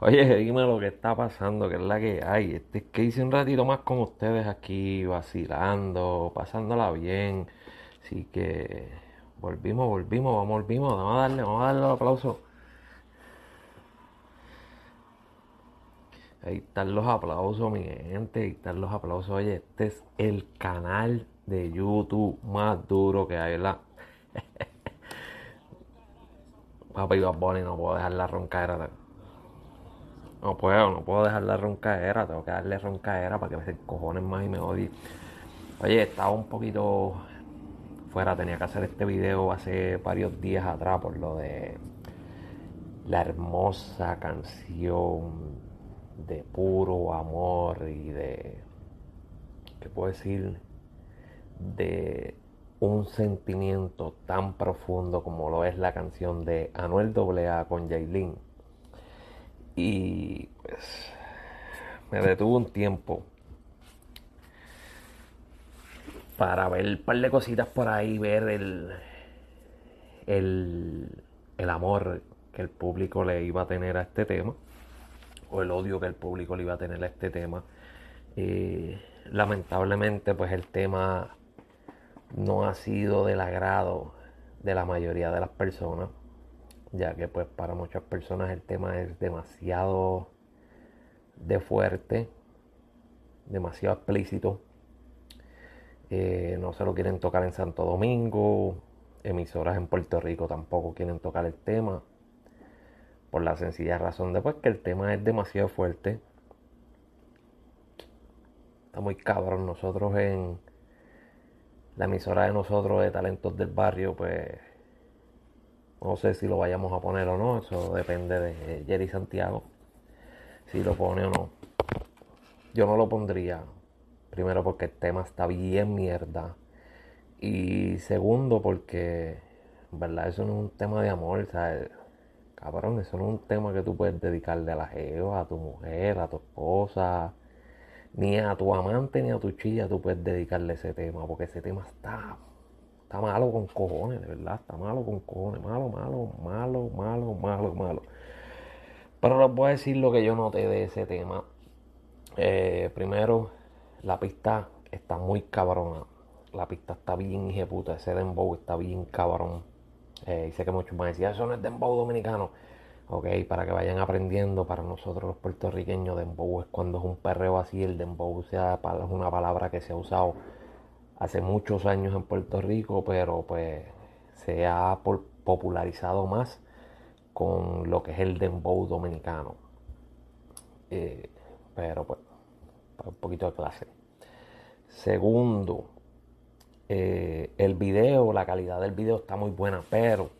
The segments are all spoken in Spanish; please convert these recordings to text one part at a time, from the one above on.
Oye, dime lo que está pasando, que es la que hay. Este es que hice un ratito más con ustedes aquí, vacilando, pasándola bien. Así que volvimos, volvimos, vamos, volvimos. Vamos a darle, vamos a darle el aplauso. Ahí están los aplausos, mi gente. Ahí están los aplausos. Oye, este es el canal de YouTube más duro que hay, ¿verdad? Papi Bad Bunny, no puedo dejar la roncadera. No puedo, no puedo dejar la roncadera. Tengo que darle roncadera para que me cojones más y me odie. Oye, estaba un poquito fuera. Tenía que hacer este video hace varios días atrás por lo de la hermosa canción de puro amor y de, ¿qué puedo decir? De un sentimiento tan profundo como lo es la canción de Anuel AA con Jailin. Y pues me detuvo un tiempo para ver un par de cositas por ahí, ver el, el, el amor que el público le iba a tener a este tema, o el odio que el público le iba a tener a este tema. Y lamentablemente, pues el tema no ha sido del agrado de la mayoría de las personas, ya que pues para muchas personas el tema es demasiado de fuerte, demasiado explícito. Eh, no se lo quieren tocar en Santo Domingo, emisoras en Puerto Rico tampoco quieren tocar el tema, por la sencilla razón de pues, que el tema es demasiado fuerte. Está muy cabrón nosotros en la emisora de nosotros de talentos del barrio, pues no sé si lo vayamos a poner o no, eso depende de Jerry Santiago, si lo pone o no. Yo no lo pondría, primero porque el tema está bien mierda, y segundo porque, verdad, eso no es un tema de amor, ¿sabes? Cabrón, eso no es un tema que tú puedes dedicarle a la jeva, a tu mujer, a tu esposa, ni a tu amante ni a tu chilla tú puedes dedicarle ese tema, porque ese tema está, está malo con cojones, de verdad, está malo con cojones, malo, malo, malo, malo, malo, malo. Pero les voy a decir lo que yo noté de ese tema. Eh, primero, la pista está muy cabrona. La pista está bien puta. Ese dembow está bien cabrón. Eh, y sé que muchos van a decir, eso no es dembow dominicano. Ok, para que vayan aprendiendo, para nosotros los puertorriqueños, dembow es cuando es un perreo así, el dembow sea, es una palabra que se ha usado hace muchos años en Puerto Rico, pero pues se ha popularizado más con lo que es el dembow dominicano. Eh, pero pues, un poquito de clase. Segundo, eh, el video, la calidad del video está muy buena, pero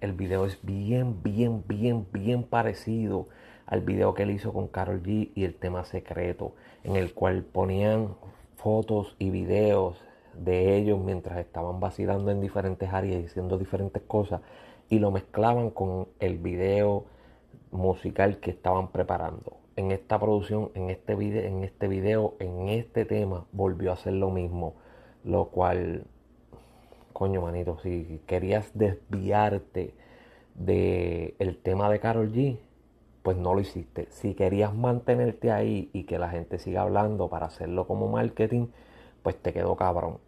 el video es bien, bien, bien, bien parecido al video que él hizo con Carol G y el tema secreto, en el cual ponían fotos y videos de ellos mientras estaban vacilando en diferentes áreas y haciendo diferentes cosas y lo mezclaban con el video musical que estaban preparando. En esta producción, en este video, en este video, en este tema, volvió a hacer lo mismo, lo cual coño, manito, si querías desviarte del el tema de Carol G, pues no lo hiciste. Si querías mantenerte ahí y que la gente siga hablando para hacerlo como marketing, pues te quedó cabrón.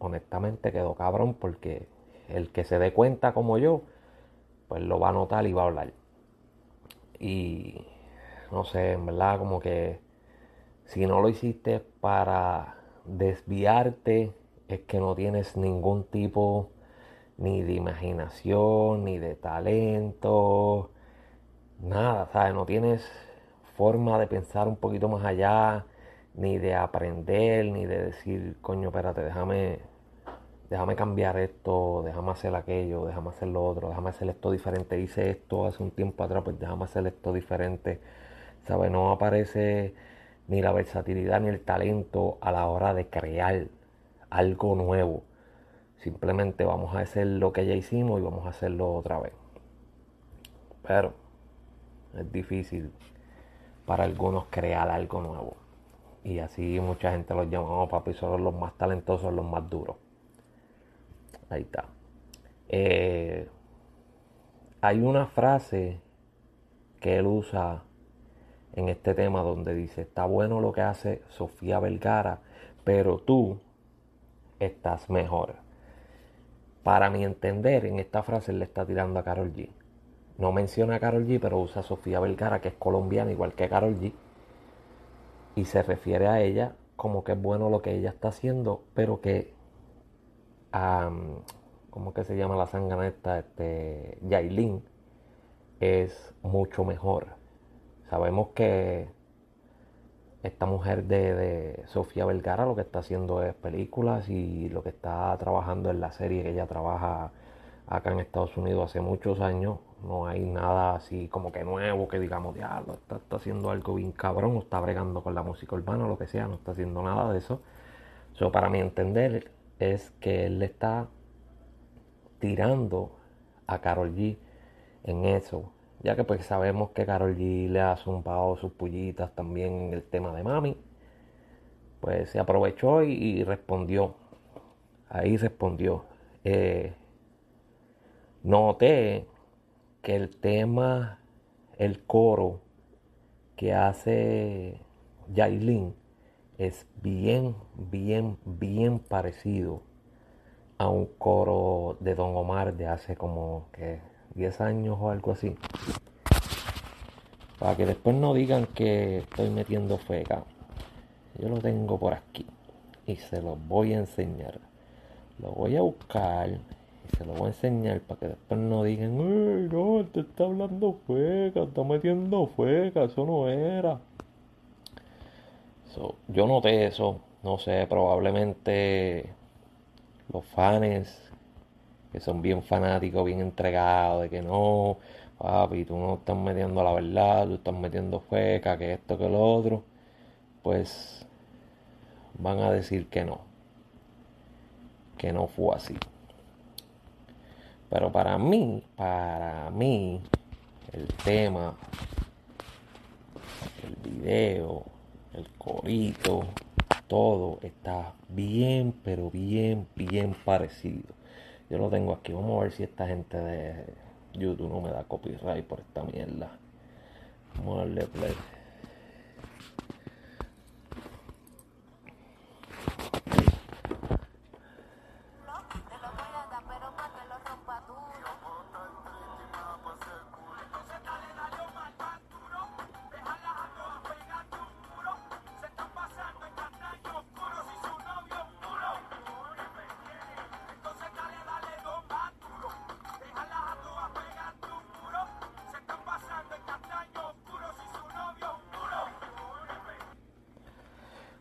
Honestamente quedó cabrón porque el que se dé cuenta como yo, pues lo va a notar y va a hablar. Y no sé, en verdad como que si no lo hiciste para desviarte es que no tienes ningún tipo ni de imaginación, ni de talento, nada, ¿sabes? No tienes forma de pensar un poquito más allá, ni de aprender, ni de decir, coño, espérate, déjame, déjame cambiar esto, déjame hacer aquello, déjame hacer lo otro, déjame hacer esto diferente. Hice esto hace un tiempo atrás, pues déjame hacer esto diferente. ¿Sabes? No aparece ni la versatilidad ni el talento a la hora de crear algo nuevo. Simplemente vamos a hacer lo que ya hicimos y vamos a hacerlo otra vez. Pero es difícil para algunos crear algo nuevo. Y así mucha gente los llama, oh, papi, son los más talentosos, los más duros. Ahí está. Eh, hay una frase que él usa en este tema donde dice, está bueno lo que hace Sofía Vergara, pero tú estás mejor. Para mi entender, en esta frase le está tirando a Carol G. No menciona a Carol G, pero usa a Sofía Vergara, que es colombiana igual que Carol G. Y se refiere a ella como que es bueno lo que ella está haciendo, pero que, um, ¿cómo que se llama la sangana esta? Este, Yailin es mucho mejor. Sabemos que esta mujer de, Sofía Vergara lo que está haciendo es películas y lo que está trabajando en la serie que ella trabaja acá en Estados Unidos hace muchos años. No hay nada así como que nuevo que digamos, diablo, está, está haciendo algo bien cabrón, o está bregando con la música urbana lo que sea, no está haciendo nada de eso. So, para mi entender es que él le está tirando a Carol G en eso ya que pues sabemos que Carol G le ha zumbado sus pullitas también en el tema de mami, pues se aprovechó y, respondió. Ahí respondió. Eh, noté que el tema, el coro que hace Yailin es bien, bien, bien parecido a un coro de Don Omar de hace como que 10 años o algo así. Para que después no digan que estoy metiendo feca. Yo lo tengo por aquí. Y se lo voy a enseñar. Lo voy a buscar. Se lo voy a enseñar para que después no digan, Uy, no, te está hablando feca, está metiendo feca, eso no era. yo noté eso. No sé, probablemente los fans que son bien fanáticos, bien entregados, de que no, papi, tú no estás metiendo la verdad, tú estás metiendo feca, que esto, que lo otro, pues van a decir que no, que no fue así. Pero para mí, para mí, el tema, el video, el corito, todo está bien, pero bien, bien parecido. Yo lo tengo aquí. Vamos a ver si esta gente de YouTube no me da copyright por esta mierda. Vamos a darle play.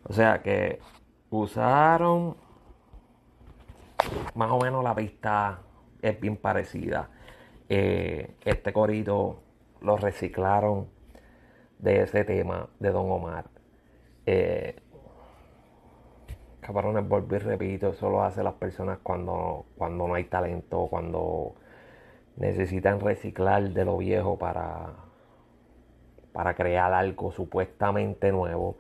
O sea que usaron más o menos la pista es bien parecida. Eh, este corito lo reciclaron de ese tema de Don Omar. Eh, cabrones, y repito, eso lo hacen las personas cuando, cuando no hay talento, cuando necesitan reciclar de lo viejo para, para crear algo supuestamente nuevo.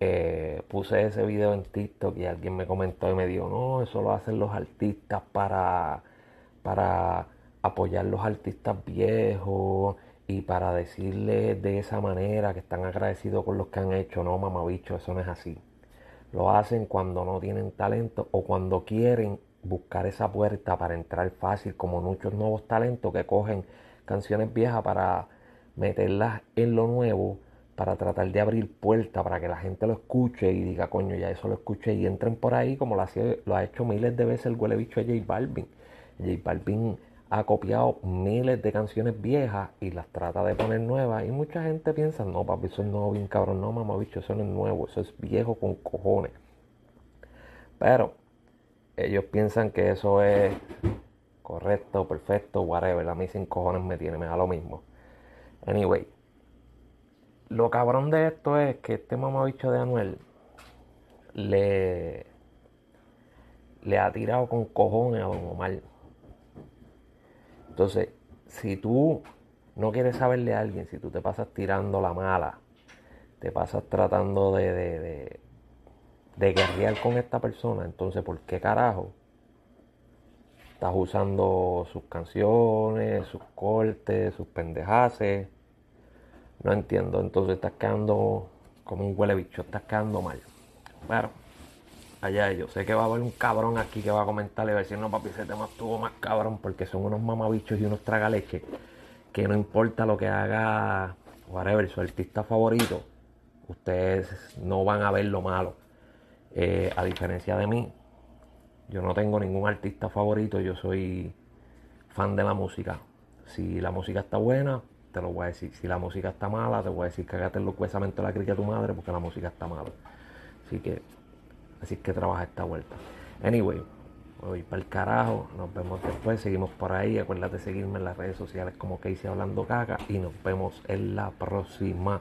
Eh, puse ese video en TikTok y alguien me comentó y me dijo, no, eso lo hacen los artistas para, para apoyar los artistas viejos y para decirles de esa manera que están agradecidos con los que han hecho. No, mamabicho, eso no es así. Lo hacen cuando no tienen talento o cuando quieren buscar esa puerta para entrar fácil, como muchos nuevos talentos que cogen canciones viejas para meterlas en lo nuevo para tratar de abrir puertas para que la gente lo escuche y diga, coño, ya eso lo escuché y entren por ahí como lo, ha hecho miles de veces el huele bicho de J Balvin. J Balvin ha copiado miles de canciones viejas y las trata de poner nuevas y mucha gente piensa, no papi, eso es nuevo, bien cabrón, no mamá bicho, eso no es nuevo, eso es viejo con cojones. Pero ellos piensan que eso es correcto, perfecto, whatever, a mí sin cojones me tiene, me da lo mismo. Anyway, lo cabrón de esto es que este mamabicho de Anuel le, le ha tirado con cojones a Don Omar. Entonces, si tú no quieres saberle a alguien, si tú te pasas tirando la mala, te pasas tratando de, de, de, de guerrear con esta persona, entonces, ¿por qué carajo? Estás usando sus canciones, sus cortes, sus pendejaces No entiendo. Entonces estás quedando como un huele bicho, estás quedando mal. Bueno, allá ellos. Sé que va a haber un cabrón aquí que va a comentar y va a decir, no papi, ese tema estuvo más cabrón porque son unos mamabichos y unos tragaleches que no importa lo que haga, whatever, su artista favorito, ustedes no van a ver lo malo. Eh, a diferencia de mí, yo no tengo ningún artista favorito, yo soy fan de la música. Si la música está buena, te lo voy a decir. Si la música está mala, te voy a decir huesamentos de la crica de tu madre porque la música está mala. Así que, así que trabaja esta vuelta. Anyway, voy para el carajo. Nos vemos después. Seguimos por ahí. Acuérdate de seguirme en las redes sociales como Casey Hablando Caca. Y nos vemos en la próxima.